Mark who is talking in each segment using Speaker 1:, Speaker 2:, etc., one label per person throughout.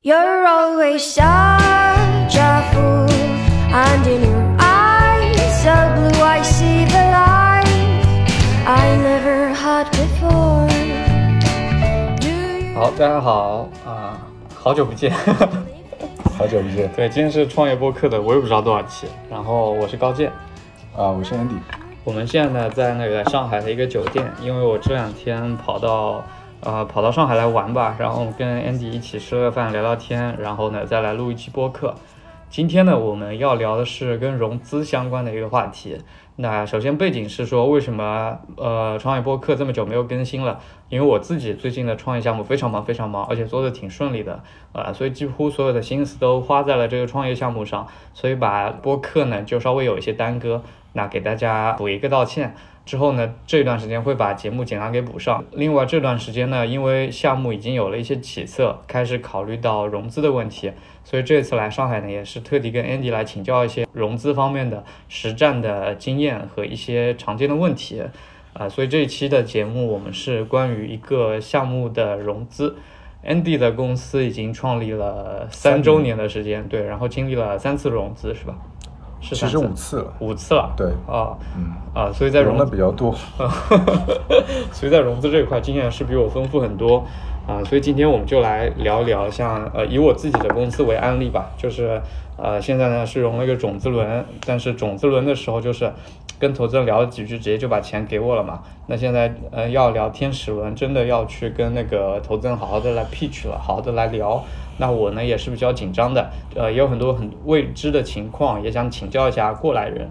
Speaker 1: You're always such a fool, and in your eyes so blue I see the light I never had before. You
Speaker 2: 好，大家好啊、好久不见。
Speaker 3: 好久不见
Speaker 2: 对，今天是创业播客的，我也不知道多少期。然后我是高健，
Speaker 3: 啊！我是 Andy，
Speaker 2: 我们现在呢在那个上海的一个酒店，因为我这两天跑到呃跑到上海来玩吧，然后跟 Andy 一起吃个饭，聊聊天，然后呢再来录一期播客。今天呢我们要聊的是跟融资相关的一个话题。那首先背景是说，为什么呃创业播客这么久没有更新了？因为我自己最近的创业项目非常忙，非常忙，而且做的挺顺利的，呃，所以几乎所有的心思都花在了这个创业项目上，所以把播客呢就稍微有一些耽搁。那给大家补一个道歉。之后呢，这段时间会把节目尽量给补上。另外这段时间呢，因为项目已经有了一些起色，开始考虑到融资的问题，所以这次来上海呢，也是特地跟 Andy 来请教一些融资方面的实战的经验和一些常见的问题。啊、所以这一期的节目我们是关于一个项目的融资。Andy 的公司已经创立了三周年的时间，对，然后经历了三次融资，是吧？是
Speaker 3: 其实五次了，
Speaker 2: 五次了。
Speaker 3: 对，
Speaker 2: 啊
Speaker 3: 嗯，
Speaker 2: 啊，所以在融
Speaker 3: 融的比较多，
Speaker 2: 所以在融资这一块经验是比我丰富很多啊，所以今天我们就来聊一聊像呃以我自己的公司为案例吧，就是呃现在呢是融了一个种子轮，但是种子轮的时候就是跟投资人聊了几句，直接就把钱给我了嘛。那现在呃要聊天使轮，真的要去跟那个投资人好好的来 pitch 了，好好的来聊。那我呢也是比较紧张的，呃也有很多很未知的情况，也想请教一下过来人。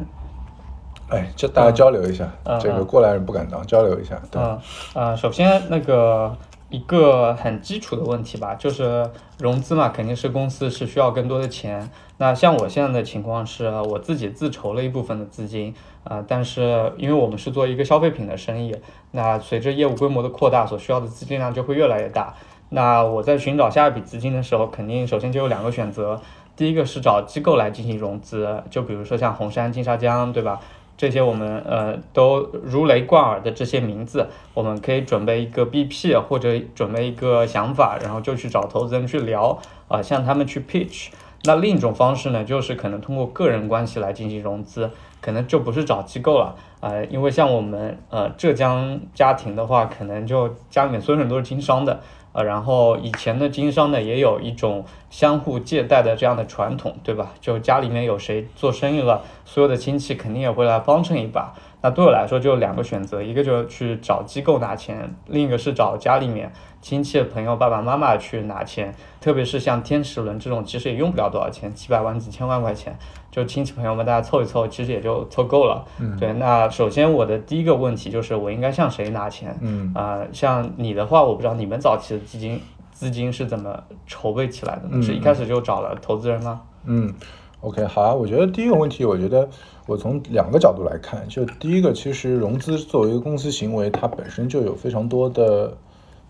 Speaker 3: 哎，这大家交流一下，这个过来人不敢当，交流一下，对，
Speaker 2: 嗯呃，首先那个一个很基础的问题吧，就是融资嘛，肯定是公司是需要更多的钱。那像我现在的情况是，我自己自筹了一部分的资金，啊、但是因为我们是做一个消费品的生意，那随着业务规模的扩大，所需要的资金量就会越来越大。那我在寻找下一笔资金的时候，肯定首先就有两个选择，第一个是找机构来进行融资，就比如说像红杉、金沙江，对吧？这些我们呃都如雷贯耳的这些名字，我们可以准备一个 BP 或者准备一个想法，然后就去找投资人去聊，啊、向他们去 pitch。那另一种方式呢，就是可能通过个人关系来进行融资，可能就不是找机构了，呃，因为像我们呃浙江家庭的话，可能就家里面所有人都是经商的，然后以前的经商呢，也有一种相互借贷的这样的传统，对吧？就家里面有谁做生意了，所有的亲戚肯定也会来帮衬一把。那对我来说就两个选择，一个就是去找机构拿钱，另一个是找家里面亲戚朋友爸爸妈妈去拿钱。特别是像天使轮这种，其实也用不了多少钱，几百万、几千万块钱，就亲戚朋友们大家凑一凑，其实也就凑够了。
Speaker 3: 嗯
Speaker 2: 对，那首先我的第一个问题就是我应该向谁拿钱？
Speaker 3: 嗯，
Speaker 2: 啊、像你的话，我不知道你们早期的基金资金是怎么筹备起来的呢？
Speaker 3: 嗯
Speaker 2: 是一开始就找了投资人吗？
Speaker 3: 嗯，OK，好啊。我觉得第一个问题，我觉得我从两个角度来看，就第一个，其实融资作为一个公司行为，它本身就有非常多的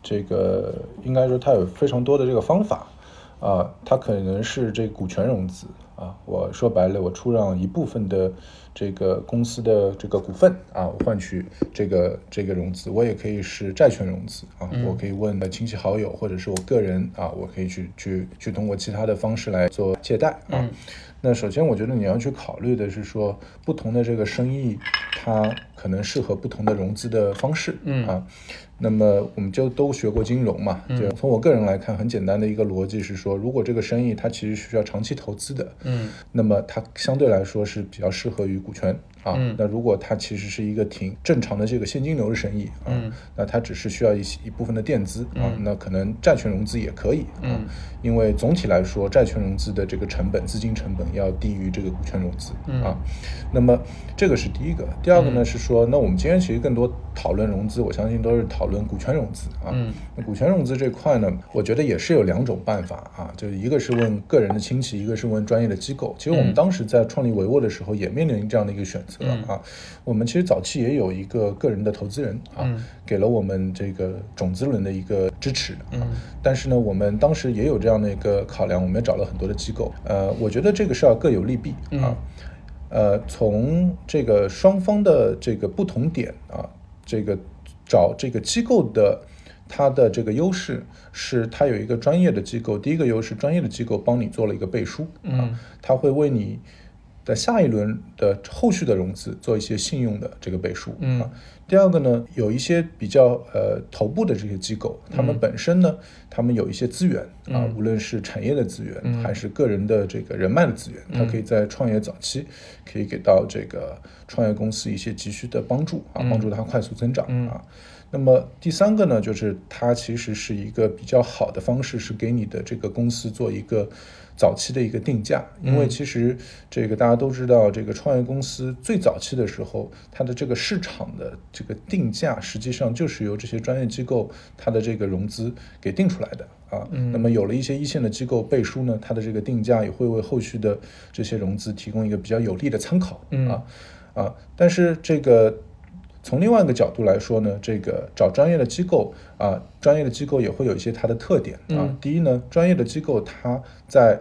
Speaker 3: 这个，应该说它有非常多的这个方法啊，它可能是这股权融资啊，我说白了，我出让一部分的这个公司的这个股份啊，我换取这个这个融资，我也可以是债权融资啊，我可以问亲戚好友或者是我个人啊，我可以去去去通过其他的方式来做借贷啊。
Speaker 2: 嗯
Speaker 3: 那首先，我觉得你要去考虑的是说，不同的这个生意，它可能适合不同的融资的方式，
Speaker 2: 嗯
Speaker 3: 啊。那么我们就都学过金融嘛，就从我个人来看，很简单的一个逻辑是说，如果这个生意它其实需要长期投资的，
Speaker 2: 嗯。
Speaker 3: 那么它相对来说是比较适合于股权啊。
Speaker 2: 嗯。
Speaker 3: 那如果它其实是一个挺正常的这个现金流的生意啊，
Speaker 2: 嗯。
Speaker 3: 那它只是需要一些一部分的垫资啊，
Speaker 2: 嗯。
Speaker 3: 那可能债权融资也可以啊。
Speaker 2: 嗯。
Speaker 3: 因为总体来说，债权融资的这个成本、资金成本要低于这个股权融资、
Speaker 2: 嗯。
Speaker 3: 啊。那么这个是第一个，第二个呢、
Speaker 2: 嗯。
Speaker 3: 是说，那我们今天其实更多讨论融资，我相信都是讨论股权融资啊。
Speaker 2: 嗯
Speaker 3: 那股权融资这块呢，我觉得也是有两种办法啊，就一个是问个人的亲戚，一个是问专业的机构。其实我们
Speaker 2: 嗯
Speaker 3: 当时在创立维沃的时候，也面临这样的一个选择
Speaker 2: 嗯
Speaker 3: 啊。我们其实早期也有一个个人的投资人啊，
Speaker 2: 嗯
Speaker 3: 给了我们这个种子轮的一个支持啊。
Speaker 2: 嗯
Speaker 3: 但是呢，我们当时也有这样的一个考量，我们也找了很多的机构。呃，我觉得这个是要各有利弊
Speaker 2: 嗯
Speaker 3: 啊。呃，从这个双方的这个不同点啊，这个找这个机构的它的这个优势是它有一个专业的机构，第一个优势，专业的机构帮你做了一个背书，啊，它会为你的下一轮的后续的融资做一些信用的这个背书，啊。第二个呢，有一些比较呃头部的这些机构，他们本身呢，他们有一些资源啊，无论是产业的资源，还是个人的这个人脉的资源，他可以在创业早期可以给到这个创业公司一些急需的帮助啊，帮助它快速增长啊。那么第三个呢，就是它其实是一个比较好的方式，是给你的这个公司做一个早期的一个定价。因为其实这个大家都知道，这个创业公司最早期的时候，它的这个市场的这个定价，实际上就是由这些专业机构它的这个融资给定出来的啊。那么有了一些一线的机构背书呢，它的这个定价也会为后续的这些融资提供一个比较有利的参考啊啊。但是这个。从另外一个角度来说呢，这个找专业的机构啊，专业的机构也会有一些它的特点啊。第一呢，专业的机构它在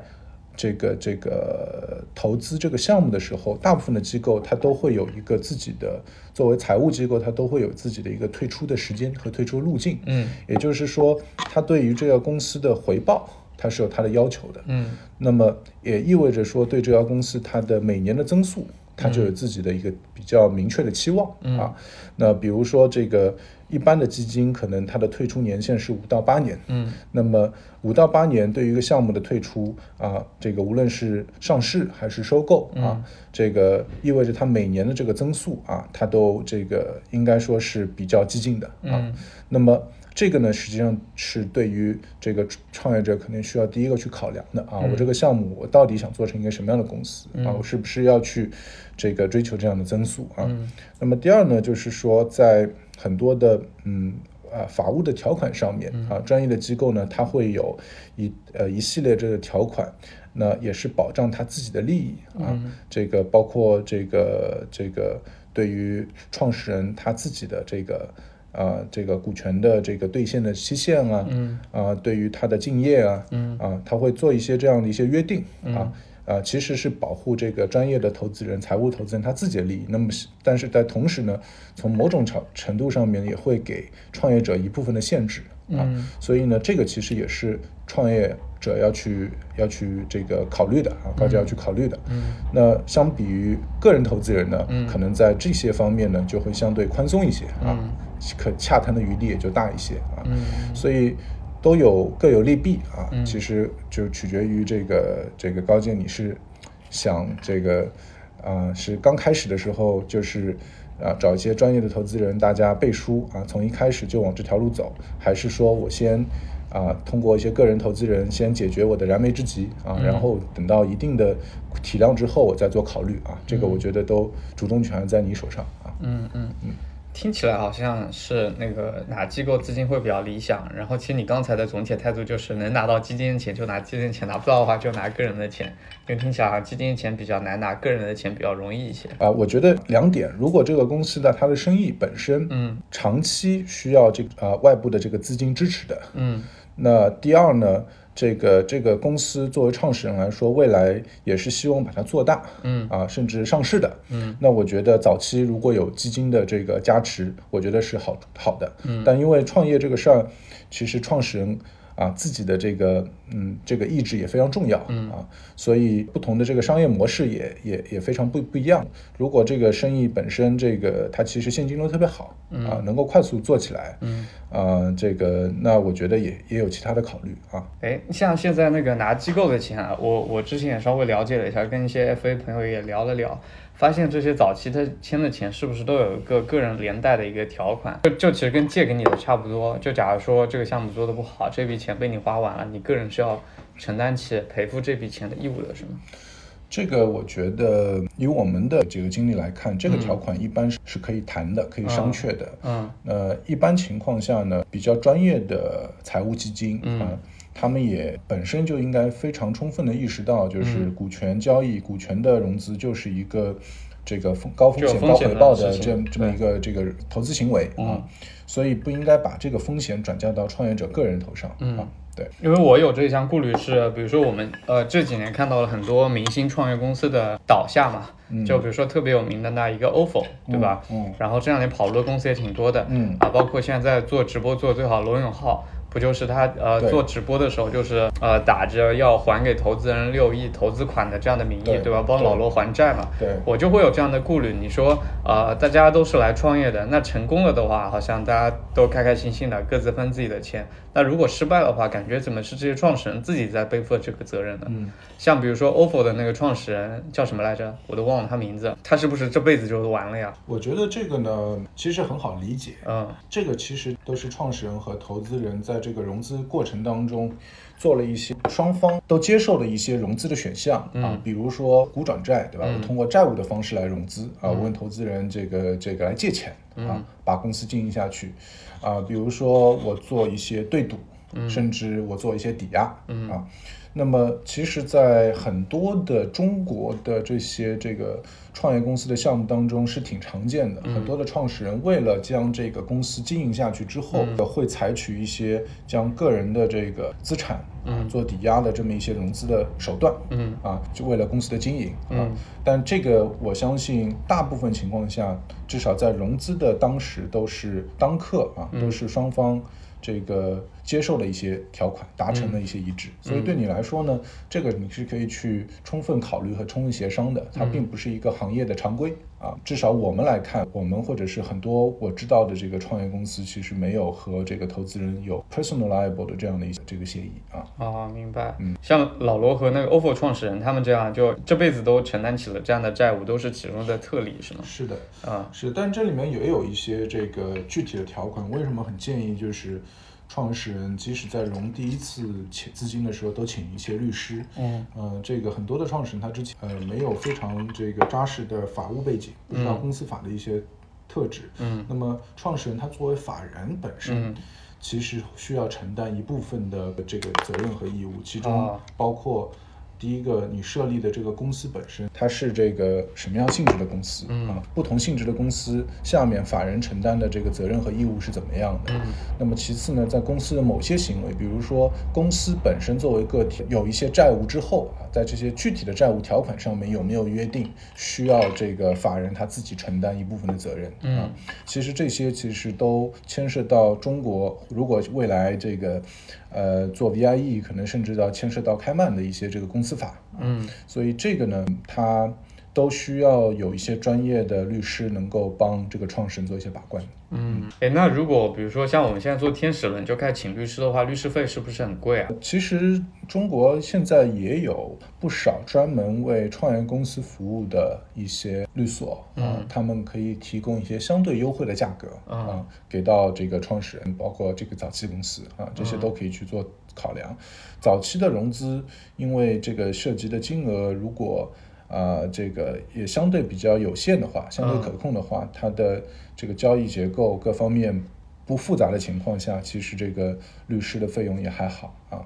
Speaker 3: 这个这个投资这个项目的时候，大部分的机构它都会有一个自己的作为财务机构，它都会有自己的一个退出的时间和退出路径。嗯，也就是说，它对于这个公司的回报，它是有它的要求的。嗯，那么也意味着说，对这家公司它的每年的增速。他就有自己的一个比较明确的期望啊。那比如说，这个一般的基金可能它的退出年限是五到八年。嗯，那么五到八年对于一个项目的退出啊，这个无论是上市还是收购啊，这个意味着它每年的这个增速啊，它都这个应该说是比较激进的啊。那么。这个呢，实际上是对于这个创业者肯定需要第一个去考量的啊。我这个项目，我到底想做成一个什么样的公司啊？我是不是要去这个追求这样的增速啊？那么第二呢，就是说在很多的嗯啊法务的条款上面啊，专业的机构呢，它会有一呃一系列这个条款，那也是保障他自己的利益啊。这个包括这个这个对于创始人他自己的这个。啊，这个股权的这个兑现的期限啊，啊，对于他的敬业啊，啊，他会做一些这样的一些约定啊，啊，其实是保护这个专业的投资人、财务投资人他自己的利益。那么，但是在同时呢，从某种程程度上面也会给创业者一部分的限制啊。所以呢，这个其实也是创业者要去要去这个考虑的啊，大家要去考虑的。那相比于个人投资人呢，可能在这些方面呢就会相对宽松一些啊。可洽谈的余地也就大一些啊，所以都有各有利弊啊。其实就取决于这个这个高建，你是想这个啊，是刚开始的时候就是啊找一些专业的投资人，大家背书啊，从一开始就往这条路走，还是说我先啊通过一些个人投资人先解决我的燃眉之急啊，然后等到一定的体量之后，我再做考虑啊。这个我觉得都主动权在你手上啊。
Speaker 2: 嗯嗯嗯。听起来好像是那个哪机构资金会比较理想，然后其实你刚才的总体态度就是能拿到基金的钱就拿基金的钱，拿不到的话就拿个人的钱，因为听起来好像基金的钱比较难拿，个人的钱比较容易一些。
Speaker 3: 啊，我觉得两点，如果这个公司的它的生意本身，嗯，长期需要这个呃外部的这个资金支持的，嗯，那第二呢？这个这个公司作为创始人来说，未来也是希望把它做大，嗯啊，甚至上市的，嗯。那我觉得早期如果有基金的这个加持，我觉得是好好的，嗯。但因为创业这个事儿，其实创始人。啊，自己的这个嗯，这个意志也非常重要啊，所以不同的这个商业模式也也也非常不不一样。如果这个生意本身这个它其实现金流特别好啊，能够快速做起来，嗯啊，这个那我觉得也也有其他的考虑啊。
Speaker 2: 哎，像现在那个拿机构的钱啊，我我之前也稍微了解了一下，跟一些 FA 朋友也聊了聊。发现这些早期他签的钱是不是都有一个个人连带的一个条款？就就其实跟借给你的差不多。就假如说这个项目做的不好，这笔钱被你花完了，你个人是要承担起赔付这笔钱的义务的，是吗？
Speaker 3: 这个我觉得以我们的这个经历来看，这个条款一般是是可以谈的，可以商榷的。嗯。呃，一般情况下呢，比较专业的财务基金啊。他们也本身就应该非常充分的意识到，就是股权交易、股权的融资就是一个这个风高风险高回报的这这么一个这个投资行为啊，所以不应该把这个风险转嫁到创业者个人头上啊。对，
Speaker 2: 因为我有这一项顾虑是，比如说我们呃这几年看到了很多明星创业公司的倒下嘛，就比如说特别有名的那一个 ofo，对吧？
Speaker 3: 嗯。
Speaker 2: 然后这两年跑路的公司也挺多的，
Speaker 3: 嗯。
Speaker 2: 啊，包括现在在做直播做得最好的罗永浩。不就是他呃做直播的时候，就是呃打着要还给投资人六亿投资款的这样的名义，
Speaker 3: 对
Speaker 2: 对吧？帮老罗还债嘛。
Speaker 3: 对
Speaker 2: 我就会有这样的顾虑。你说呃大家都是来创业的，那成功了的话，好像大家都开开心心的，各自分自己的钱。那如果失败的话，感觉怎么是这些创始人自己在背负这个责任呢？
Speaker 3: 嗯，
Speaker 2: 像比如说 ofo 的那个创始人叫什么来着？我都忘了他名字。他是不是这辈子就完了呀？
Speaker 3: 我觉得这个呢，其实很好理解。
Speaker 2: 嗯
Speaker 3: 这个其实都是创始人和投资人在这个融资过程当中做了一些双方都接受的一些融资的选项啊，比如说股转债，对吧？我通过债务的方式来融资啊，我问投资人这个这个来借钱啊，把公司经营下去啊，比如说我做一些对赌，甚至我做一些抵押啊。那么，其实，在很多的中国的这些这个创业公司的项目当中是挺常见的。很多的创始人为了将这个公司经营下去之后，会采取一些将个人的这个资产啊做抵押的这么一些融资的手段。
Speaker 2: 嗯
Speaker 3: 啊，就为了公司的经营啊。但这个我相信，大部分情况下，至少在融资的当时都是当客啊，都是双方这个接受了一些条款，达成了一些一致。所以对你来说呢，这个你是可以去充分考虑和充分协商的，它并不是一个行业的常规啊。至少我们来看，我们或者是很多我知道的这个创业公司，其实没有和这个投资人有 personal liable 的这样的一些这个协议啊。
Speaker 2: 啊，明白。
Speaker 3: 嗯
Speaker 2: 像老罗和那个 ofo 创始人他们这样，就这辈子都承担起了这样的债务，都是其中的特例，是吗？
Speaker 3: 是的，
Speaker 2: 啊
Speaker 3: 是，但这里面也有一些这个具体的条款。为什么很建议就是创始人即使在融第一次请资金的时候，都请一些律师。
Speaker 2: 嗯，
Speaker 3: 呃，这个很多的创始人他之前呃没有非常这个扎实的法务背景，不知道公司法的一些特质。
Speaker 2: 嗯，
Speaker 3: 那么创始人他作为法人本身。
Speaker 2: 嗯
Speaker 3: 其实需要承担一部分的这个责任和义务，其中
Speaker 2: 哦
Speaker 3: 包括第一个，你设立的这个公司本身，它是这个什么样性质的公司、
Speaker 2: 嗯
Speaker 3: 啊？不同性质的公司下面法人承担的这个责任和义务是怎么样的？
Speaker 2: 嗯
Speaker 3: 那么其次呢，在公司的某些行为，比如说公司本身作为个体有一些债务之后啊，在这些具体的债务条款上面有没有约定需要这个法人他自己承担一部分的责任？
Speaker 2: 嗯
Speaker 3: 啊，其实这些其实都牵涉到中国，如果未来这个呃做 VIE，可能甚至到牵涉到开曼的一些这个公司法。啊
Speaker 2: 嗯
Speaker 3: 所以这个呢，它都需要有一些专业的律师能够帮这个创始人做一些把关。
Speaker 2: 嗯，哎，那如果比如说像我们现在做天使轮就开始请律师的话，律师费是不是很贵啊？
Speaker 3: 其实中国现在也有不少专门为创业公司服务的一些律所啊，他们可以提供一些相对优惠的价格啊，给到这个创始人，包括这个早期公司啊，这些都可以去做考量。早期的融资，因为这个涉及的金额如果啊、这个也相对比较有限的话，相对可控的话，它的这个交易结构各方面不复杂的情况下，其实这个律师的费用也还好啊。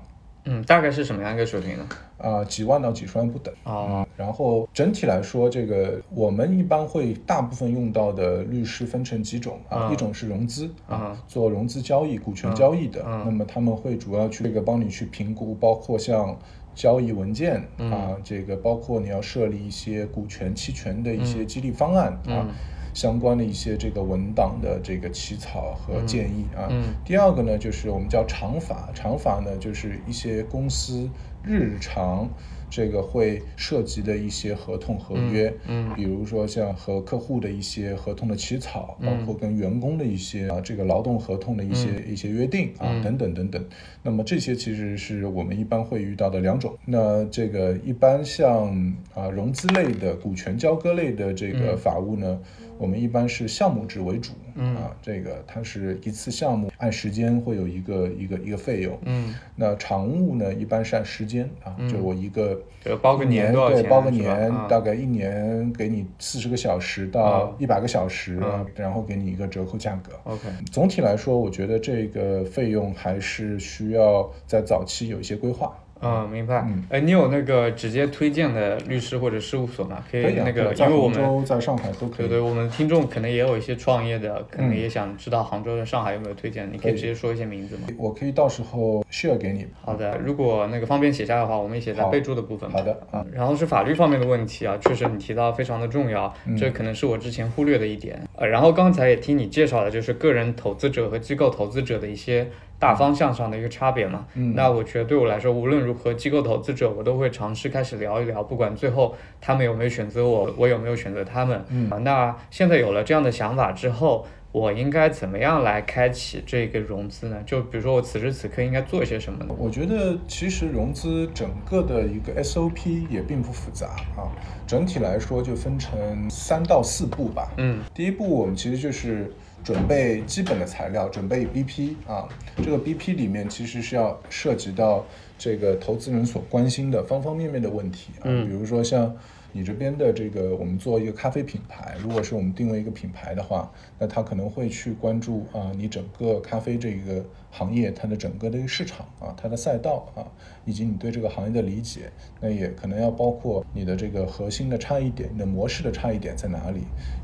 Speaker 2: 嗯，大概是什么样一个水平呢？
Speaker 3: 啊、几万到几十万不等。
Speaker 2: 哦，
Speaker 3: 然后整体来说，这个我们一般会大部分用到的律师分成几种啊，
Speaker 2: 嗯
Speaker 3: 一种是融资啊
Speaker 2: 嗯，
Speaker 3: 做融资交易、股权交易的，
Speaker 2: 嗯
Speaker 3: 那么他们会主要去这个帮你去评估，包括像交易文件
Speaker 2: 嗯
Speaker 3: 啊，这个包括你要设立一些股权期权的一些激励方案啊。
Speaker 2: 嗯
Speaker 3: 相关的一些这个文档的这个起草和建议啊。
Speaker 2: 嗯
Speaker 3: 第二个呢，就是我们叫常法，常法呢就是一些公司日常这个会涉及的一些合同合约，
Speaker 2: 嗯。
Speaker 3: 比如说像和客户的一些合同的起草，包括跟员工的一些啊这个劳动合同的一些、一些约定啊、等等等等。那么这些其实是我们一般会遇到的两种。那这个一般像啊融资类的、股权交割类的这个法务呢，我们一般是项目制为主，
Speaker 2: 嗯。
Speaker 3: 啊，这个它是一次项目按时间会有一个一个一个费用。
Speaker 2: 嗯，
Speaker 3: 那常务呢，一般是按时间啊，就我一个
Speaker 2: 就包个年
Speaker 3: 对，包个年，
Speaker 2: 啊
Speaker 3: 大概一年给你四十个小时到
Speaker 2: 啊
Speaker 3: 一百个小时，
Speaker 2: 啊
Speaker 3: 然后给你一个折扣价格。
Speaker 2: OK，
Speaker 3: 总体来说，我觉得这个费用还是需要在早期有一些规划
Speaker 2: 嗯，明白
Speaker 3: 嗯。
Speaker 2: 哎，你有那个直接推荐的律师或者事务所吗？可以那个，因为我们
Speaker 3: 杭州、在上海都可以。
Speaker 2: 对对，我们听众可能也有一些创业的，可能
Speaker 3: 嗯
Speaker 2: 也想知道杭州的、上海有没有推荐，你可以直接说一些名字吗？
Speaker 3: 我可以到时候 share 给你。
Speaker 2: 好的，如果那个方便写下的话，我们也写在备注的部分吧。
Speaker 3: 好的啊，
Speaker 2: 然后是法律方面的问题啊，确实你提到非常的重要，
Speaker 3: 嗯
Speaker 2: 这可能是我之前忽略的一点。呃，然后刚才也听你介绍了，就是个人投资者和机构投资者的一些大方向上的一个差别嘛。
Speaker 3: 嗯
Speaker 2: 那我觉得对我来说，无论如何，机构投资者我都会尝试开始聊一聊，不管最后他们有没有选择我，我有没有选择他们。
Speaker 3: 嗯
Speaker 2: 啊，那现在有了这样的想法之后。我应该怎么样来开启这个融资呢？就比如说我此时此刻应该做一些什么呢？
Speaker 3: 我觉得其实融资整个的一个 SOP 也并不复杂啊，整体来说就分成三到四步吧。
Speaker 2: 嗯
Speaker 3: 第一步我们其实就是准备基本的材料，准备 BP 啊，这个 BP 里面其实是要涉及到这个投资人所关心的方方面面的问题啊，
Speaker 2: 嗯
Speaker 3: 比如说像。你这边的这个，我们做一个咖啡品牌，如果是我们定位一个品牌的话，那他可能会去关注啊，你整个咖啡这一个行业它的整个的一个市场啊，它的赛道啊，以及你对这个行业的理解，那也可能要包括你的这个核心的差异点，你的模式的差异点在哪里，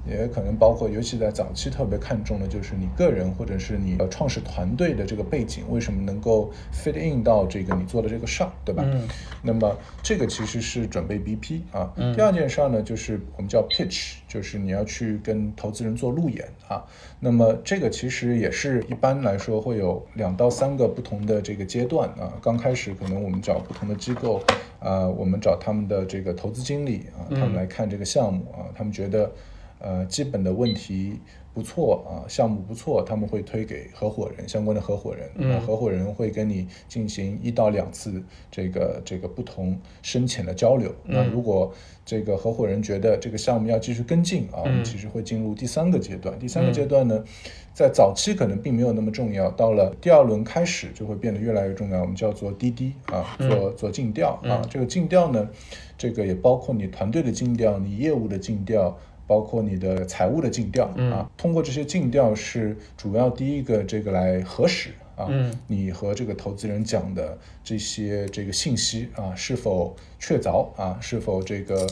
Speaker 3: 也可能包括，尤其在早期特别看重的就是你个人或者是你的创始团队的这个背景，为什么能够 fit in 到这个你做的这个事儿，对吧？
Speaker 2: 嗯
Speaker 3: 那么这个其实是准备 BP 啊。
Speaker 2: 嗯
Speaker 3: 第二件事儿呢，就是我们叫 pitch，就是你要去跟投资人做路演啊。那么这个其实也是一般来说会有两到三个不同的这个阶段啊。刚开始可能我们找不同的机构，啊，我们找他们的这个投资经理啊，他们来看这个项目啊，他们觉得呃基本的问题不错啊，项目不错，他们会推给合伙人相关的合伙人，
Speaker 2: 嗯
Speaker 3: 那合伙人会跟你进行一到两次这个这个不同深浅的交流。那如果这个合伙人觉得这个项目要继续跟进啊，我们其实会进入第三个阶段。第三个阶段呢，在早期可能并没有那么重要，到了第二轮开始就会变得越来越重要。我们叫做滴滴啊，做做尽调啊。这个尽调呢，这个也包括你团队的尽调，你业务的尽调。包括你的财务的尽调啊，通过这些尽调是主要第一个这个来核实啊，
Speaker 2: 嗯
Speaker 3: 你和这个投资人讲的这些这个信息啊是否确凿啊，是否这个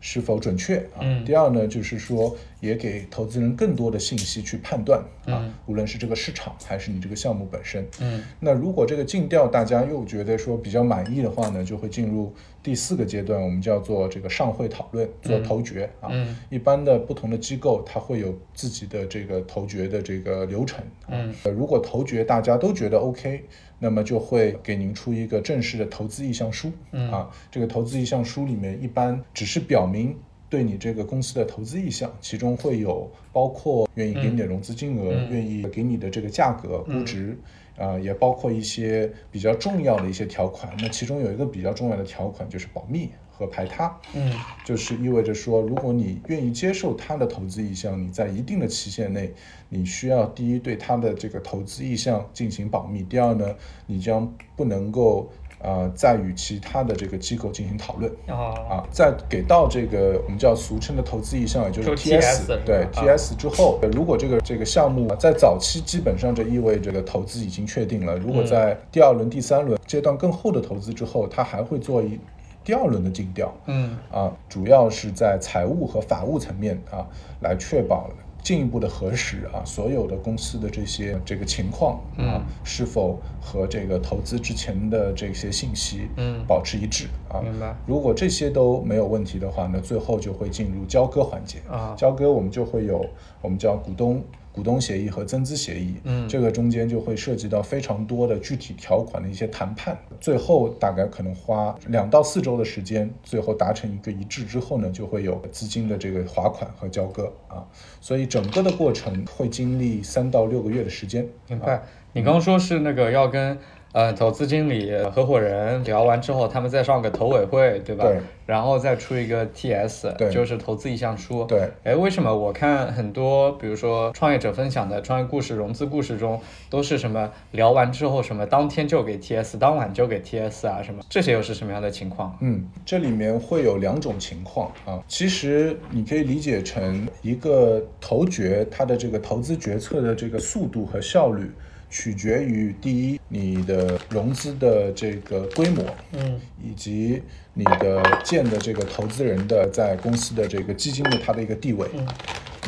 Speaker 3: 是否准确啊？
Speaker 2: 嗯
Speaker 3: 第二呢，就是说也给投资人更多的信息去判断啊，
Speaker 2: 嗯
Speaker 3: 无论是这个市场还是你这个项目本身。
Speaker 2: 嗯
Speaker 3: 那如果这个尽调大家又觉得说比较满意的话呢，就会进入第四个阶段，我们叫做这个上会讨论，做投决啊。
Speaker 2: 嗯
Speaker 3: 一般的不同的机构，它会有自己的这个投决的这个流程。
Speaker 2: 嗯
Speaker 3: 呃，如果投决大家都觉得 OK，那么就会给您出一个正式的投资意向书。
Speaker 2: 嗯
Speaker 3: 啊，这个投资意向书里面一般只是表明对你这个公司的投资意向，其中会有包括愿意给你的融资金额，
Speaker 2: 嗯
Speaker 3: 愿意给你的这个价格、估值。啊、也包括一些比较重要的一些条款。那其中有一个比较重要的条款就是保密和排他。
Speaker 2: 嗯
Speaker 3: 就是意味着说，如果你愿意接受他的投资意向，你在一定的期限内，你需要第一对他的这个投资意向进行保密，第二呢，你将不能够呃再与其他的这个机构进行讨论。
Speaker 2: 啊
Speaker 3: 啊，在给到这个我们叫俗称的投资意向，也就是
Speaker 2: TS，TS
Speaker 3: 对 TS 之后，如果这个这个项目在早期基本上这意味着这个投资已经确定了，如果在第二轮、第三轮阶段更后的投资之后，它还会做一第二轮的尽调。
Speaker 2: 嗯
Speaker 3: 啊，主要是在财务和法务层面啊，来确保进一步的核实啊，所有的公司的这些这个情况啊，
Speaker 2: 嗯
Speaker 3: 是否和这个投资之前的这些信息
Speaker 2: 嗯
Speaker 3: 保持一致啊。
Speaker 2: 明白
Speaker 3: 如果这些都没有问题的话呢，最后就会进入交割环节
Speaker 2: 啊
Speaker 3: 交割我们就会有我们叫股东。股东协议和增资协议，
Speaker 2: 嗯
Speaker 3: 这个中间就会涉及到非常多的具体条款的一些谈判，最后大概可能花两到四周的时间，最后达成一个一致之后呢，就会有资金的这个划款和交割啊，所以整个的过程会经历三到六个月的时间。
Speaker 2: 明白。你刚刚说是那个要跟呃投资经理、合伙人聊完之后，他们再上个投委会，对吧？
Speaker 3: 对。
Speaker 2: 然后再出一个 TS，
Speaker 3: 对
Speaker 2: 就是投资意向书。
Speaker 3: 对。
Speaker 2: 哎，为什么我看很多，比如说创业者分享的创业故事、融资故事中，都是什么聊完之后什么当天就给 TS，当晚就给 TS 啊什么？这些又是什么样的情况？
Speaker 3: 嗯，这里面会有两种情况啊。其实你可以理解成一个投决，它的这个投资决策的这个速度和效率，取决于第一你的融资的这个规模，
Speaker 2: 嗯。
Speaker 3: 以及你的建的这个投资人的在公司的这个基金的它的一个地位。
Speaker 2: 嗯。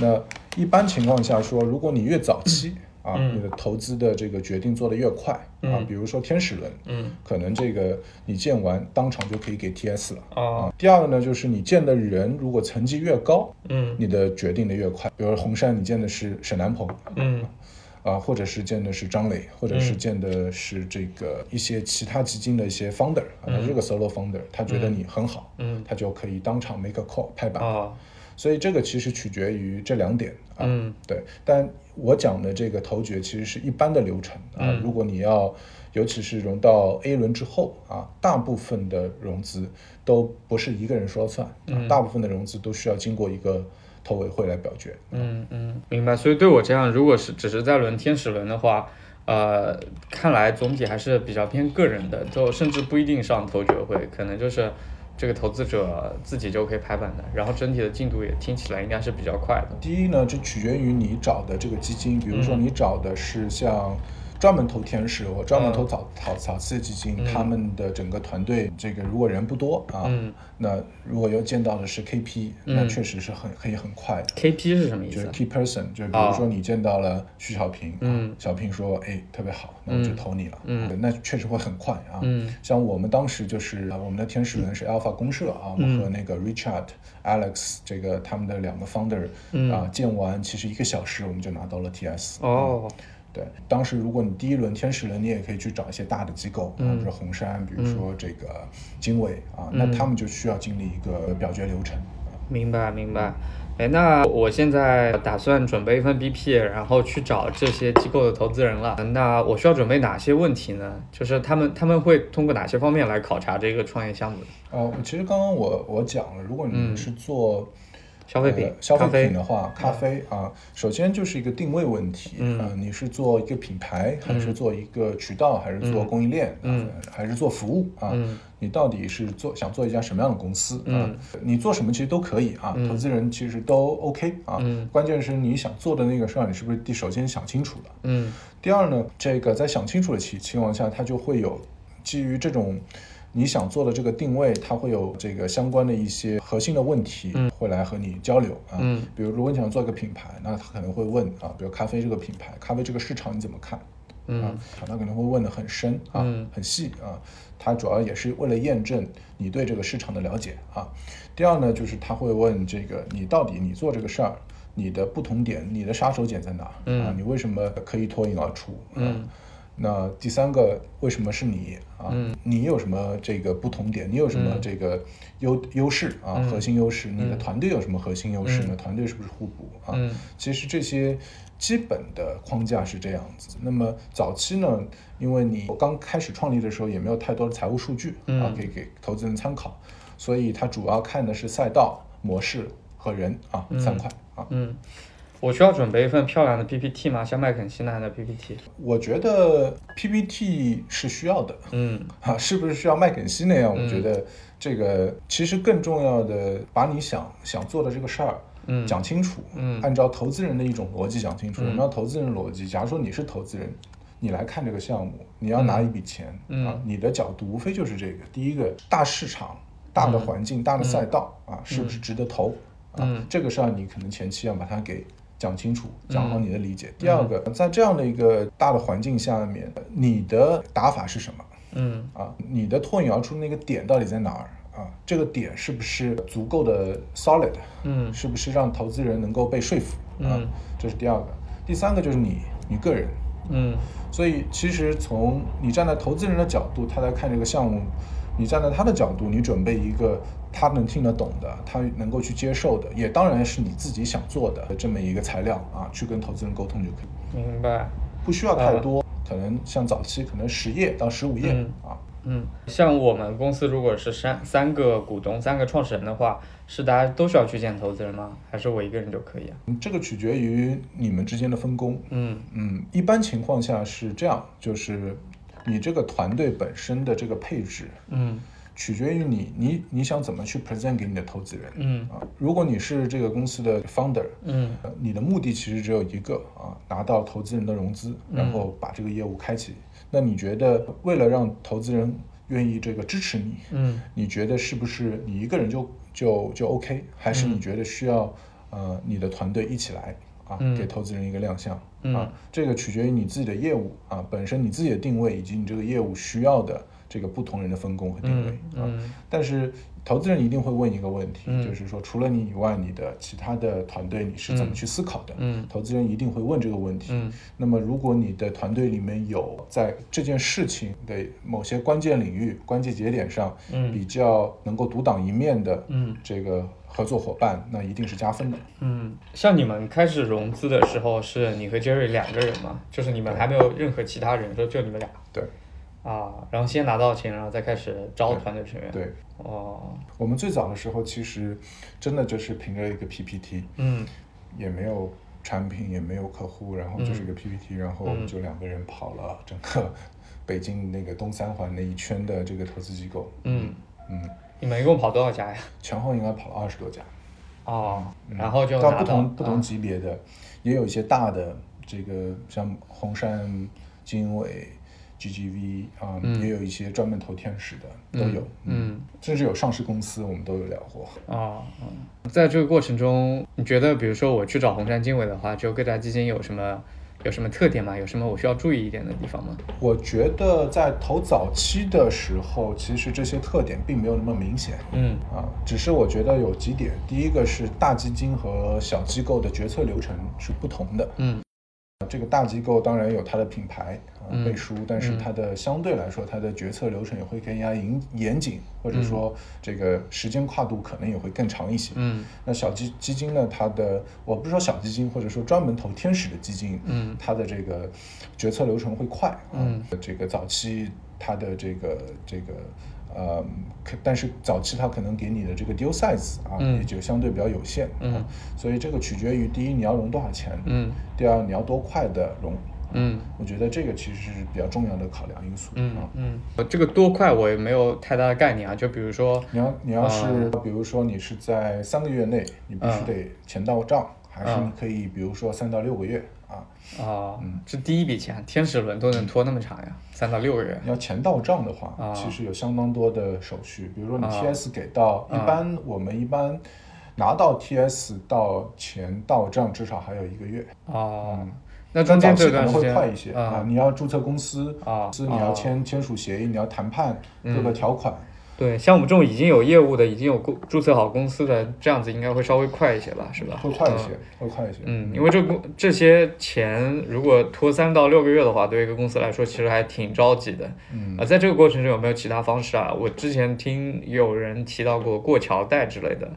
Speaker 3: 那一般情况下说，如果你越早期啊，
Speaker 2: 嗯。
Speaker 3: 你的投资的这个决定做得越快啊
Speaker 2: 嗯，
Speaker 3: 比如说天使轮，
Speaker 2: 嗯。
Speaker 3: 可能这个你建完当场就可以给 TS 了。
Speaker 2: 哦。
Speaker 3: 啊，第二个呢，就是你建的人如果层级越高，
Speaker 2: 嗯。
Speaker 3: 你的决定的越快。比如说红杉，你建的是沈南鹏，
Speaker 2: 嗯。
Speaker 3: 啊，或者是见的是张磊，或者是见的是这个一些其他基金的一些 founder，啊，他是个 solo founder，他觉得你很好，
Speaker 2: 嗯。
Speaker 3: 他就可以当场 make a call 拍板。
Speaker 2: 哦。
Speaker 3: 所以这个其实取决于这两点啊，
Speaker 2: 嗯。
Speaker 3: 对。但我讲的这个投决其实是一般的流程啊，
Speaker 2: 嗯。
Speaker 3: 如果你要，尤其是融到 A 轮之后啊，大部分的融资都不是一个人说了算，啊，大部分的融资都需要经过一个投委会来表决。
Speaker 2: 嗯嗯，明白。所以对我这样，如果是只是在轮天使轮的话，呃，看来总体还是比较偏个人的，就甚至不一定上投决会，可能就是这个投资者自己就可以拍板的，然后整体的进度也听起来应该是比较快的。
Speaker 3: 第一呢，就取决于你找的这个基金，比如
Speaker 2: 嗯
Speaker 3: 说你找的是像专门投天使我专门投早早早期的基金，
Speaker 2: 嗯。
Speaker 3: 他们的整个团队这个如果人不多啊，
Speaker 2: 嗯。
Speaker 3: 那如果要见到的是 KP，、那确实是很可以很快的。
Speaker 2: KP 是什么意思？
Speaker 3: 就是？key person，就比如说你见到了徐小平，
Speaker 2: 嗯。
Speaker 3: 啊，小平说，哎，特别好，那我就投你了，那确实会很快啊，
Speaker 2: 嗯。
Speaker 3: 像我们当时就是呃我们的天使轮是 Alpha 公社啊，我们和那个 Richard、Alex 这个他们的两个 founder 啊见完，其实一个小时我们就拿到了 TS。
Speaker 2: 哦，
Speaker 3: 对，当时如果你第一轮天使轮，你也可以去找一些大的机构，啊，比如说红杉，比如说这个经纬啊，那他们就需要经历一个表决流程。
Speaker 2: 明白明白。哎，那我现在打算准备一份 BP，然后去找这些机构的投资人了。那我需要准备哪些问题呢？就是他们他们会通过哪些方面来考察这个创业项目的？
Speaker 3: 呃，其实刚刚我我讲了，如果你们是做、
Speaker 2: 消费品
Speaker 3: 呃、消费品的话，咖啡啊，首先就是一个定位问题，
Speaker 2: 嗯。
Speaker 3: 呃，你是做一个品牌，还是做一个渠道，还是做供应链，
Speaker 2: 嗯。
Speaker 3: 呃还是做服务啊？
Speaker 2: 嗯。
Speaker 3: 你到底是做想做一家什么样的公司啊
Speaker 2: 嗯？
Speaker 3: 你做什么其实都可以啊，投资人其实都 OK 啊，
Speaker 2: 嗯。
Speaker 3: 关键是你想做的那个事儿，你是不是第首先想清楚了？
Speaker 2: 嗯。
Speaker 3: 第二呢，这个在想清楚的情情况下，它就会有基于这种你想做的这个定位，它会有这个相关的一些核心的问题，会来和你交流啊。
Speaker 2: 嗯
Speaker 3: 比如如果你想做一个品牌，那他可能会问啊，比如咖啡这个品牌，咖啡这个市场你怎么看？
Speaker 2: 嗯
Speaker 3: 啊，他可能会问的很深啊，
Speaker 2: 嗯
Speaker 3: 很细啊。他主要也是为了验证你对这个市场的了解啊。第二呢，就是他会问这个你到底你做这个事儿，你的不同点，你的杀手锏在哪？
Speaker 2: 嗯
Speaker 3: 啊，你为什么可以脱颖而出？啊
Speaker 2: 嗯
Speaker 3: 那第三个，为什么是你啊？
Speaker 2: 嗯
Speaker 3: 你有什么这个不同点？你有什么这个优优势啊？
Speaker 2: 嗯
Speaker 3: 核心优势？你的团队有什么核心优势呢？团队是不是互补啊？
Speaker 2: 嗯
Speaker 3: 其实这些基本的框架是这样子。那么早期呢，因为你刚开始创立的时候也没有太多的财务数据啊
Speaker 2: 嗯，
Speaker 3: 可以给投资人参考，所以它主要看的是赛道、模式和人啊三块啊。
Speaker 2: 嗯，我需要准备一份漂亮的 PPT 吗？像麦肯锡那样的 PPT？
Speaker 3: 我觉得 PPT 是需要的。
Speaker 2: 嗯
Speaker 3: 啊，是不是需要麦肯锡那样？我觉得这个其实更重要的，把你想想做的这个事儿，
Speaker 2: 嗯
Speaker 3: 讲清楚，
Speaker 2: 嗯
Speaker 3: 按照投资人的一种逻辑讲清楚。什么叫投资人逻辑？假如说你是投资人，你来看这个项目，你要拿一笔钱、
Speaker 2: 嗯
Speaker 3: 啊，你的角度无非就是这个：第一个，大市场、大的环境、大的赛道啊，是不是值得投？啊
Speaker 2: 嗯，
Speaker 3: 这个事儿你可能前期要把它给讲清楚，讲好你的理解。
Speaker 2: 嗯
Speaker 3: 第二个，在这样的一个大的环境下面，你的打法是什么？
Speaker 2: 嗯
Speaker 3: 啊，你的脱颖而出那个点到底在哪儿啊？这个点是不是足够的 solid？
Speaker 2: 嗯
Speaker 3: 是不是让投资人能够被说服啊？
Speaker 2: 嗯
Speaker 3: 这是第二个。第三个就是你你个人。
Speaker 2: 嗯
Speaker 3: 所以其实从你站在投资人的角度，他在看这个项目，你站在他的角度，你准备一个他能听得懂的，他能够去接受的，也当然是你自己想做的这么一个材料啊，去跟投资人沟通就可以，
Speaker 2: 明白。
Speaker 3: 不需要太多。可能像早期可能十页到十五页、
Speaker 2: 嗯
Speaker 3: 啊，
Speaker 2: 嗯，像我们公司如果是三三个股东、三个创始人的话，是大家都需要去见投资人吗？还是我一个人就可以啊？
Speaker 3: 这个取决于你们之间的分工。
Speaker 2: 嗯
Speaker 3: 嗯，一般情况下是这样，就是你这个团队本身的这个配置，
Speaker 2: 嗯
Speaker 3: 取决于你你你想怎么去 present 给你的投资人。
Speaker 2: 嗯。
Speaker 3: 啊，如果你是这个公司的 founder，
Speaker 2: 嗯。
Speaker 3: 呃你的目的其实只有一个啊，拿到投资人的融资，然后把这个业务开启。那你觉得为了让投资人愿意这个支持你，
Speaker 2: 嗯。
Speaker 3: 你觉得是不是你一个人就就就 OK，还是你觉得需要呃你的团队一起来啊，
Speaker 2: 嗯。
Speaker 3: 给投资人一个亮相
Speaker 2: 嗯。
Speaker 3: 啊？这个取决于你自己的业务啊，本身你自己的定位以及你这个业务需要的这个不同人的分工和定位啊。
Speaker 2: 嗯
Speaker 3: 但是投资人一定会问一个问题，
Speaker 2: 嗯
Speaker 3: 就是说除了你以外，你的其他的团队你是怎么去思考的？
Speaker 2: 嗯
Speaker 3: 投资人一定会问这个问题。
Speaker 2: 嗯
Speaker 3: 那么如果你的团队里面有在这件事情的某些关键领域、关键节点上，
Speaker 2: 嗯
Speaker 3: 比较能够独当一面的，
Speaker 2: 嗯
Speaker 3: 这个合作伙伴，那一定是加分的。
Speaker 2: 嗯，像你们开始融资的时候，是你和 Jerry 两个人吗？就是你们还没有任何其他人，说就你们俩
Speaker 3: 对
Speaker 2: 啊，然后先拿到钱，然后再开始招团队成员。，
Speaker 3: 对，
Speaker 2: 哦，
Speaker 3: 我们最早的时候其实真的就是凭着一个 PPT，
Speaker 2: 嗯。
Speaker 3: 也没有产品，也没有客户，然后就是一个 PPT，、然后我们就两个人跑了整个北京那个东三环那一圈的这个投资机构，
Speaker 2: 嗯，
Speaker 3: 嗯，
Speaker 2: 你们一共跑多少家呀？
Speaker 3: 前后应该跑了二十多家。
Speaker 2: 哦，
Speaker 3: 嗯。
Speaker 2: 然后就
Speaker 3: 到不同不同
Speaker 2: 啊
Speaker 3: 级别的，也有一些大的，这个像红杉、经纬、GGV 啊、
Speaker 2: 嗯
Speaker 3: 也有一些专门投天使的都有，
Speaker 2: 嗯
Speaker 3: 甚至有上市公司，我们都有聊过。
Speaker 2: 哦，嗯，在这个过程中，你觉得，比如说我去找红杉经纬的话，就各家基金有什么有什么特点吗？有什么我需要注意一点的地方吗？
Speaker 3: 我觉得在投早期的时候，其实这些特点并没有那么明显。
Speaker 2: 嗯
Speaker 3: 啊，只是我觉得有几点，第一个是大基金和小机构的决策流程是不同的。
Speaker 2: 嗯
Speaker 3: 这个大机构当然有它的品牌背书，但是
Speaker 2: 嗯
Speaker 3: 它的相对来说，它的决策流程也会更加严严谨，或者说这个时间跨度可能也会更长一些。
Speaker 2: 嗯
Speaker 3: 那小基基金呢，它的我不是说小基金，或者说专门投天使的基金，
Speaker 2: 嗯
Speaker 3: 它的这个决策流程会快啊。
Speaker 2: 嗯
Speaker 3: 这个早期它的这个这个呃，可但是早期它可能给你的这个 deal size 啊，
Speaker 2: 嗯
Speaker 3: 也就相对比较有限。
Speaker 2: 嗯
Speaker 3: 啊，所以这个取决于第一你要融多少钱，
Speaker 2: 嗯
Speaker 3: 第二你要多快的融。
Speaker 2: 嗯
Speaker 3: 我觉得这个其实是比较重要的考量因素。
Speaker 2: 嗯
Speaker 3: 啊。
Speaker 2: 嗯，呃这个多快我也没有太大的概念啊。就比如说，
Speaker 3: 你要你要是、
Speaker 2: 嗯
Speaker 3: 比如说你是在三个月内，你必须
Speaker 2: 嗯
Speaker 3: 得钱到账，还是
Speaker 2: 嗯
Speaker 3: 你可以比如说三到六个月啊？
Speaker 2: 啊，
Speaker 3: 嗯。
Speaker 2: 这第一笔钱，天使轮都能拖那么长呀，三到六个月。
Speaker 3: 你要钱到账的话，
Speaker 2: 啊。
Speaker 3: 其实有相当多的手续，比如说你
Speaker 2: 啊。
Speaker 3: TS 给到，
Speaker 2: 啊。
Speaker 3: 一般我们一般拿到 TS 到钱到账至少还有一个月。
Speaker 2: 哦
Speaker 3: 嗯，
Speaker 2: 那中间这
Speaker 3: 可能
Speaker 2: 段时间
Speaker 3: 会快一些
Speaker 2: 啊，
Speaker 3: 你要注册公司
Speaker 2: 啊
Speaker 3: 是你要
Speaker 2: 啊。
Speaker 3: 签签署协议，你要谈判各个
Speaker 2: 嗯
Speaker 3: 条款。
Speaker 2: 对，像我们这种已经有业务的，已经有公注册好公司的，这样子应该会稍微快一些吧，是吧？
Speaker 3: 会快一些，会快一些。
Speaker 2: 嗯，因为这公这些钱如果拖三到六个月的话，对一个公司来说其实还挺着急的。
Speaker 3: 嗯
Speaker 2: 啊，在这个过程中有没有其他方式啊？我之前听有人提到过过桥贷之类的，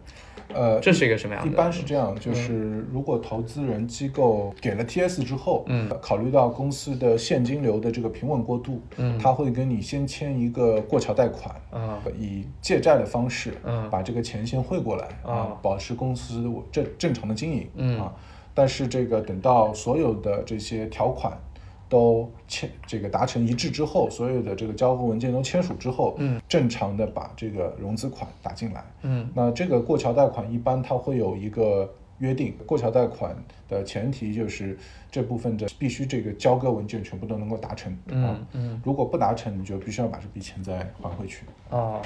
Speaker 3: 呃，
Speaker 2: 这是一个什么样的？
Speaker 3: 一般是这样，就是如果投资人机构给了 TS 之后，
Speaker 2: 嗯
Speaker 3: 考虑到公司的现金流的这个平稳过渡，
Speaker 2: 嗯
Speaker 3: 他会跟你先签一个过桥贷款，
Speaker 2: 啊
Speaker 3: 以借债的方式，
Speaker 2: 嗯
Speaker 3: 把这个钱先汇过来
Speaker 2: 啊
Speaker 3: 啊，保持公司正正常的经营，
Speaker 2: 嗯
Speaker 3: 啊，但是这个等到所有的这些条款。都签这个达成一致之后，所有的这个交付文件都签署之后，
Speaker 2: 嗯，
Speaker 3: 正常的把这个融资款打进来，
Speaker 2: 嗯。
Speaker 3: 那这个过桥贷款一般它会有一个约定，过桥贷款的前提就是这部分的必须这个交割文件全部都能够达成啊
Speaker 2: 嗯，嗯。
Speaker 3: 如果不达成，你就必须要把这笔钱再还回去。
Speaker 2: 哦，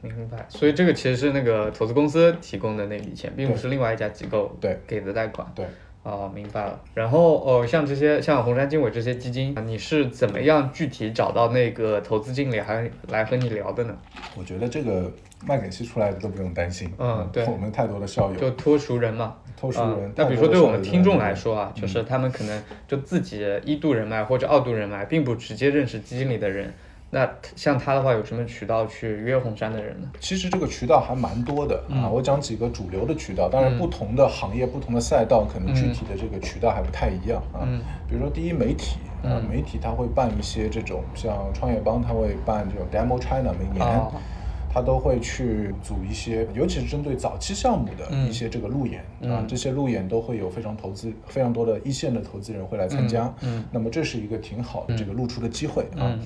Speaker 2: 明白。所以这个其实是那个投资公司提供的那笔钱，并不是另外一家机构
Speaker 3: 对。
Speaker 2: 给的贷款。
Speaker 3: 对，
Speaker 2: 哦，明白了。然后哦，像这些像红杉经纬这些基金，你是怎么样具体找到那个投资经理还来和你聊的呢？
Speaker 3: 我觉得这个卖给息出来的都不用担心。
Speaker 2: 嗯对
Speaker 3: 我们太多的校友，
Speaker 2: 就托熟人嘛。
Speaker 3: 托熟人
Speaker 2: 啊。那比如说对我们听众来，说啊，就是他们可能就自己一度人脉或者二度人脉，并不直接认识基金里的人。那像他的话，有什么渠道去约红杉的人呢？
Speaker 3: 其实这个渠道还蛮多的啊。我讲几个主流的渠道，当然不同的行业、不同的赛道，可能具体的这个渠道还不太一样啊。
Speaker 2: 嗯
Speaker 3: 比如说第一媒体啊，媒体它会办一些这种像创业邦，它会办这种 Demo China 每年。
Speaker 2: 哦
Speaker 3: 它都会去组一些，尤其是针对早期项目的
Speaker 2: 嗯。
Speaker 3: 一些这个路演、啊
Speaker 2: 嗯，
Speaker 3: 这些路演都会有非常投资非常多的一线的投资人会来参加。
Speaker 2: 嗯。嗯。
Speaker 3: 那么这是一个挺好的这个露出的机会啊。
Speaker 2: 嗯。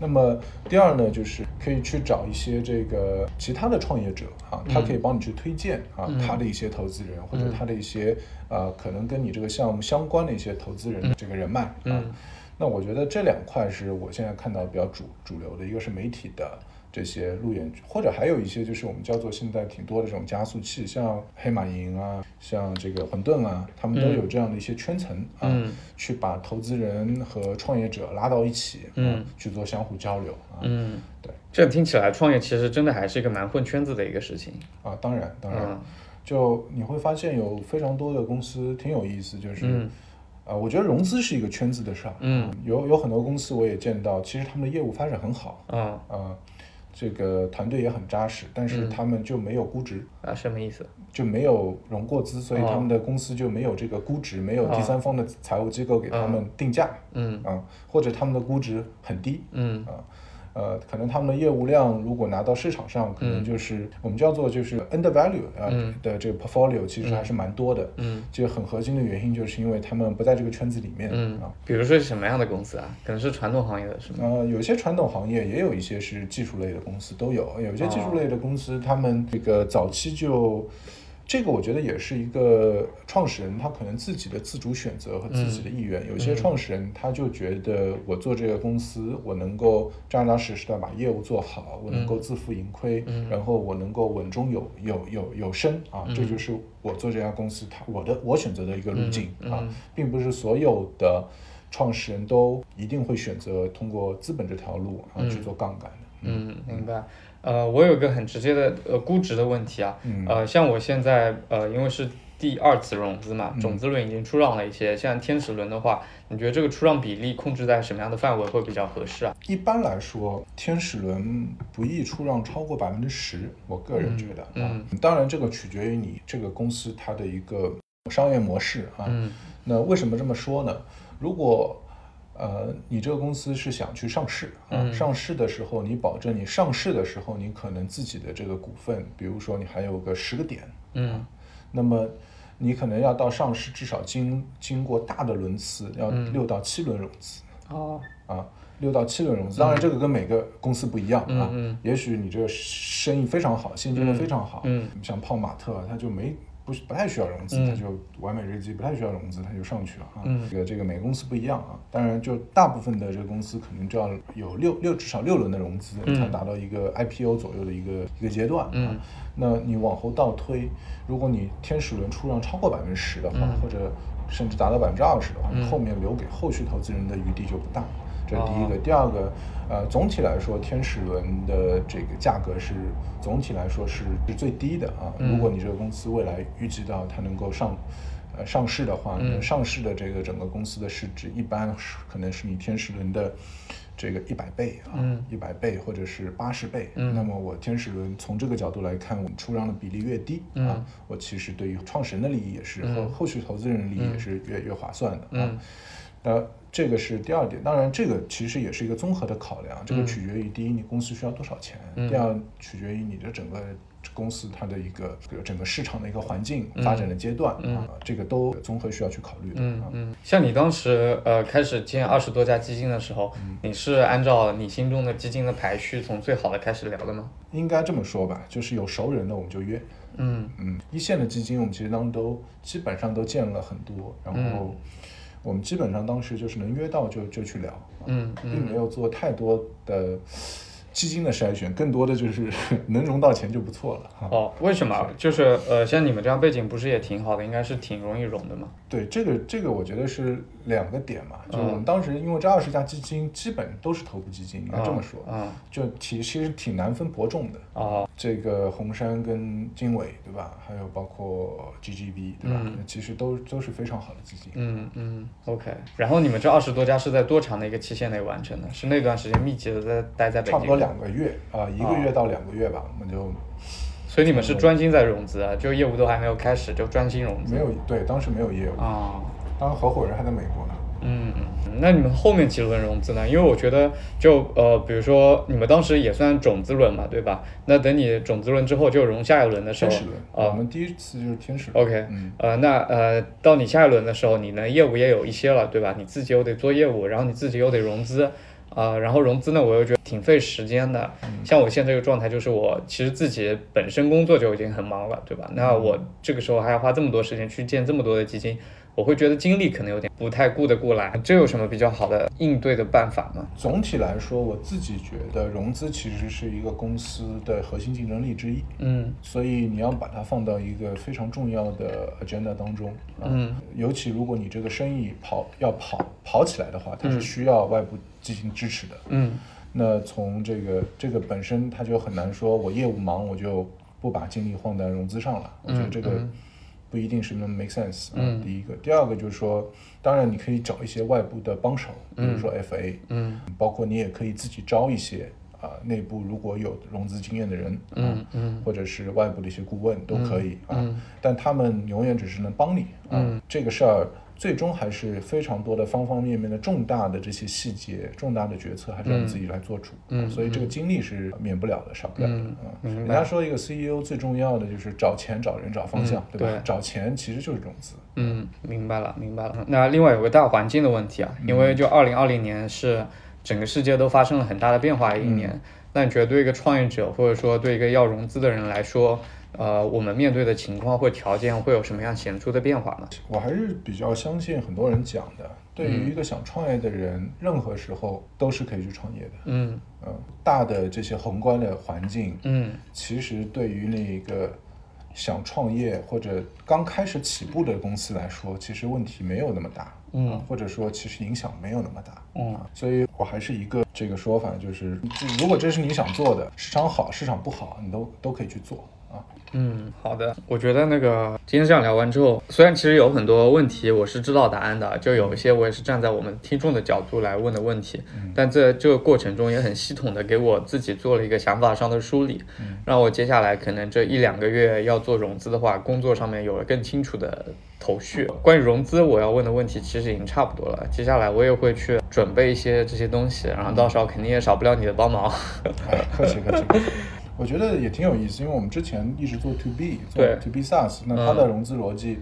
Speaker 3: 那么第二呢，就是可以去找一些这个其他的创业者啊，他可以帮你去推荐啊、
Speaker 2: 嗯。
Speaker 3: 他的一些投资人或者他的一些呃可能跟你这个项目相关的一些投资人的这个人脉啊。
Speaker 2: 嗯。
Speaker 3: 那我觉得这两块是我现在看到比较主主流的，一个是媒体的这些路演，或者还有一些就是我们叫做现在挺多的这种加速器，像黑马营啊，像这个混沌啊，他们都有这样的一些圈层啊，
Speaker 2: 嗯。
Speaker 3: 去把投资人和创业者拉到一起，啊
Speaker 2: 嗯。
Speaker 3: 去做相互交流啊，
Speaker 2: 嗯，
Speaker 3: 对。
Speaker 2: 这听起来创业其实真的还是一个蛮混圈子的一个事情。
Speaker 3: 啊，当然当然，
Speaker 2: 嗯。
Speaker 3: 就你会发现有非常多的公司挺有意思，就是。
Speaker 2: 嗯。
Speaker 3: 啊，我觉得融资是一个圈子的事儿。
Speaker 2: 嗯，
Speaker 3: 有有很多公司我也见到，其实他们的业务发展很好，
Speaker 2: 啊
Speaker 3: 啊，这个团队也很扎实，但是他们就没有估值，
Speaker 2: 啊，什么意思？
Speaker 3: 就没有融过资，所以
Speaker 2: 哦
Speaker 3: 他们的公司就没有这个估值，没有第三方的财务机构给他们定价，
Speaker 2: 嗯。
Speaker 3: 啊，或者他们的估值很低，
Speaker 2: 嗯。
Speaker 3: 啊。呃，可能他们的业务量如果拿到市场上，可能就是、我们叫做就是 undervalue 啊、
Speaker 2: 嗯
Speaker 3: 的这个 portfolio，其实还是蛮多的。
Speaker 2: 嗯
Speaker 3: 这个很核心的原因就是因为他们不在这个圈子里面、
Speaker 2: 嗯
Speaker 3: 啊。，
Speaker 2: 比如说是什么样的公司啊？可能是传统行业的是吗？
Speaker 3: 呃，有些传统行业，也有一些是技术类的公司，都有。有些技术类的公司，他们这个早期就，这个我觉得也是一个创始人他可能自己的自主选择和自己的意愿。有些创始人他就觉得我做这个公司，我能够扎扎实实的把业务做好，我能够自负盈亏，然后我能够稳中有有有有升啊，这就是我做这家公司他我的我选择的一个路径啊，并不是所有的。创始人都一定会选择通过资本这条路啊去做杠杆的。
Speaker 2: 嗯，明白。呃，我有个很直接的呃估值的问题啊，
Speaker 3: 嗯
Speaker 2: 呃，像我现在呃，因为是第二次融资嘛，种子轮已经出让了一些，像天使轮的话，你觉得这个出让比例控制在什么样的范围会比较合适啊？
Speaker 3: 一般来说，天使轮不易出让超过百分之十，我个人觉得嗯，当然这个取决于你这个公司它的一个商业模式啊。
Speaker 2: 嗯
Speaker 3: 那为什么这么说呢？如果呃，你这个公司是想去上市啊，上市的时候，你保证你上市的时候，你可能自己的这个股份，比如说你还有个十个点，
Speaker 2: 嗯。
Speaker 3: 那么你可能要到上市至少经经过大的轮次，要六到七轮融资。
Speaker 2: 哦。
Speaker 3: 啊，六到七轮融资，当然这个跟每个公司不一样啊。
Speaker 2: 嗯
Speaker 3: 也许你这个生意非常好，现金流非常好，
Speaker 2: 嗯。
Speaker 3: 像泡玛特，他就没不不太需要融资，
Speaker 2: 嗯
Speaker 3: 它就完美日记不太需要融资，它就上去了啊。
Speaker 2: 嗯
Speaker 3: 这个这个每个公司不一样啊，当然就大部分的这个公司可能就要有六六至少六轮的融资，
Speaker 2: 嗯
Speaker 3: 才达到一个 IPO 左右的一个一个阶段啊。
Speaker 2: 嗯
Speaker 3: 那你往后倒推，如果你天使轮出让超过百分之十的话，
Speaker 2: 嗯
Speaker 3: 或者甚至达到百分之二十的话，你后面留给后续投资人的余地就不大。这是第一个，
Speaker 2: 哦。
Speaker 3: 第二个，呃，总体来说，天使轮的这个价格是总体来说是是最低的啊。
Speaker 2: 嗯。
Speaker 3: 如果你这个公司未来预计到它能够上，呃，上市的话，
Speaker 2: 嗯。
Speaker 3: 上市的这个整个公司的市值一般是可能是你天使轮的这个一百倍啊，
Speaker 2: 嗯。
Speaker 3: 一百倍或者是八十倍。
Speaker 2: 嗯。
Speaker 3: 那么我天使轮从这个角度来看，我们出让的比例越低
Speaker 2: 嗯
Speaker 3: 啊，我其实对于创始人的利益也是和后续投资人利益也是越越划算的啊。
Speaker 2: 嗯
Speaker 3: 那这个是第二点，当然这个其实也是一个综合的考量，
Speaker 2: 嗯
Speaker 3: 这个取决于第一你公司需要多少钱，第二取决于你的整个公司它的一个整个市场的一个环境发展的阶段啊，这个都综合需要去考虑的啊。
Speaker 2: 嗯嗯，像你当时呃开始建二十多家基金的时候，你是按照你心中的基金的排序从最好的开始聊的吗？
Speaker 3: 应该这么说吧，就是有熟人的我们就约，
Speaker 2: 嗯。
Speaker 3: 嗯，一线的基金我们其实当中都基本上都见了很多，然后我们基本上当时就是能约到就就去聊，
Speaker 2: 嗯
Speaker 3: 并没有做太多的基金的筛选，更多的就是 能融到钱就不错了哈。
Speaker 2: 哦，为什么？就是呃，像你们这样背景不是也挺好的，应该是挺容易融的嘛。
Speaker 3: 对，这个这个我觉得是两个点嘛，就是我们当时因为这二十家基金基本都是头部基金，应该这么说，
Speaker 2: 嗯
Speaker 3: 就其其实挺难分伯仲的。
Speaker 2: 啊
Speaker 3: 这个红杉跟经纬，对吧？还有包括 GGB 对吧？其实都都是非常好的基金。
Speaker 2: 嗯嗯，OK。然后你们这二十多家是在多长的一个期限内完成的？是那段时间密集的在待在北京？
Speaker 3: 差不多两个月啊、一个月到两个月吧，我们就
Speaker 2: 所以你们是专心在融资啊，就业务都还没有开始就专心融资。
Speaker 3: 没有对，当时没有业务，
Speaker 2: 啊
Speaker 3: 当合伙人还在美国呢。
Speaker 2: 嗯，那你们后面几轮融资呢？因为我觉得就呃，比如说你们当时也算种子轮嘛，对吧？那等你种子轮之后就融下一轮的时候
Speaker 3: 天使轮，
Speaker 2: 啊、
Speaker 3: 我们第一次就是天使轮。
Speaker 2: OK，
Speaker 3: 嗯
Speaker 2: 呃，那呃，到你下一轮的时候，你呢业务也有一些了，对吧？你自己又得做业务，然后你自己又得融资，啊、然后融资呢，我又觉得挺费时间的。像我现在这个状态，就是我其实自己本身工作就已经很忙了，对吧？那我这个时候还要花这么多时间去建这么多的基金，我会觉得精力可能有点不太顾得过来。这有什么比较好的应对的办法吗？
Speaker 3: 总体来说，我自己觉得融资其实是一个公司的核心竞争力之一。
Speaker 2: 嗯
Speaker 3: 所以你要把它放到一个非常重要的 agenda 当中啊，
Speaker 2: 嗯
Speaker 3: 尤其如果你这个生意跑要跑跑起来的话，它是需要外部进行支持的。
Speaker 2: 嗯
Speaker 3: 那从这个这个本身，它就很难说我业务忙我就不把精力放在融资上了。我觉得这个不一定是那么 make sense 啊。
Speaker 2: 嗯。
Speaker 3: 第一个，第二个就是说，当然你可以找一些外部的帮手，比如说 FA，
Speaker 2: 嗯。
Speaker 3: 包括你也可以自己招一些啊、内部如果有融资经验的人，啊
Speaker 2: 嗯。嗯
Speaker 3: 或者是外部的一些顾问都可以、啊。
Speaker 2: 嗯，
Speaker 3: 但他们永远只是能帮你啊。这个事儿最终还是非常多的方方面面的重大的这些细节、重大的决策，还是要你自己来做主。
Speaker 2: 嗯
Speaker 3: 啊所以这个精力是免不了的，少不了的。
Speaker 2: 嗯
Speaker 3: 啊人家说一个 CEO 最重要的就是找钱、找人、找方向，
Speaker 2: 嗯
Speaker 3: 对吧？找钱其实就是融资。
Speaker 2: 嗯，明白了，明白了。那另外有个大环境的问题啊，因为就二零二零年是整个世界都发生了很大的变化的一年。那你觉得对一个创业者，或者说对一个要融资的人来说，呃，我们面对的情况或条件会有什么样显著的变化呢？
Speaker 3: 我还是比较相信很多人讲的，对于一个想创业的人，任何时候都是可以去创业的。
Speaker 2: 嗯。
Speaker 3: 嗯，大的这些宏观的环境，
Speaker 2: 嗯。
Speaker 3: 其实对于那个想创业或者刚开始起步的公司来说，其实问题没有那么大，
Speaker 2: 嗯。
Speaker 3: 啊或者说其实影响没有那么大，
Speaker 2: 嗯。
Speaker 3: 啊，所以我还是一个这个说法，就是就如果这是你想做的，市场好，市场不好，你都都可以去做啊。
Speaker 2: 嗯，好的。我觉得那个今天这样聊完之后，虽然其实有很多问题我是知道答案的，就有一些我也是站在我们听众的角度来问的问题，但在这个过程中也很系统的给我自己做了一个想法上的梳理，让我接下来可能这一两个月要做融资的话，工作上面有了更清楚的头绪。关于融资，我要问的问题其实已经差不多了，接下来我也会去准备一些这些东西，然后到时候肯定也少不了你的帮忙。
Speaker 3: 哎，客气客气。我觉得也挺有意思，因为我们之前一直做 to B，做
Speaker 2: 对。
Speaker 3: to B SaaS，那它的融资逻辑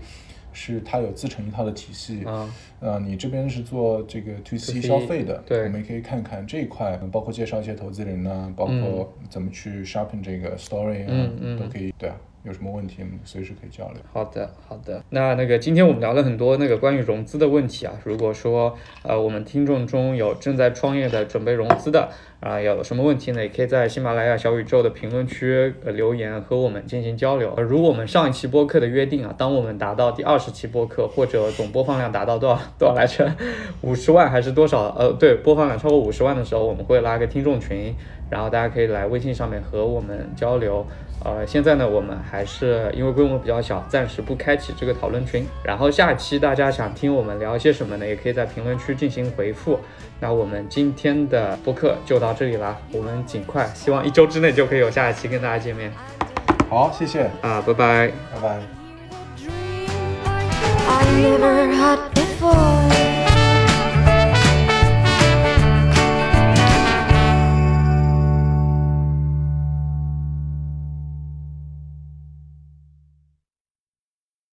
Speaker 3: 是它有自成一套的体系。
Speaker 2: 嗯。
Speaker 3: 呃，你这边是做这个 to C 消费的，
Speaker 2: 对。
Speaker 3: 我们也可以看看这一块，包括介绍一些投资人呢、包括怎么去 sharpen 这个 story 啊，
Speaker 2: 嗯嗯。
Speaker 3: 都可以。对啊，有什么问题我们随时可以交流。
Speaker 2: 好的，好的。那那个今天我们聊了很多那个关于融资的问题啊。如果说呃我们听众中有正在创业的、准备融资的啊、有什么问题呢，也可以在喜马拉雅小宇宙的评论区、呃、留言和我们进行交流。如果我们上一期播客的约定啊，当我们达到第二十期播客或者总播放量达到多少多少来着，五十万还是多少？呃，对，播放量超过五十万的时候，我们会拉个听众群，然后大家可以来微信上面和我们交流。呃，现在呢，我们还是因为规模比较小，暂时不开启这个讨论群。然后下期大家想听我们聊一些什么呢？也可以在评论区进行回复。那我们今天的播客就到这里啦，我们尽快，希望一周之内就可以有下一期跟大家见面
Speaker 3: 好，谢谢，
Speaker 2: 啊，拜拜。
Speaker 3: 拜拜。
Speaker 1: I never had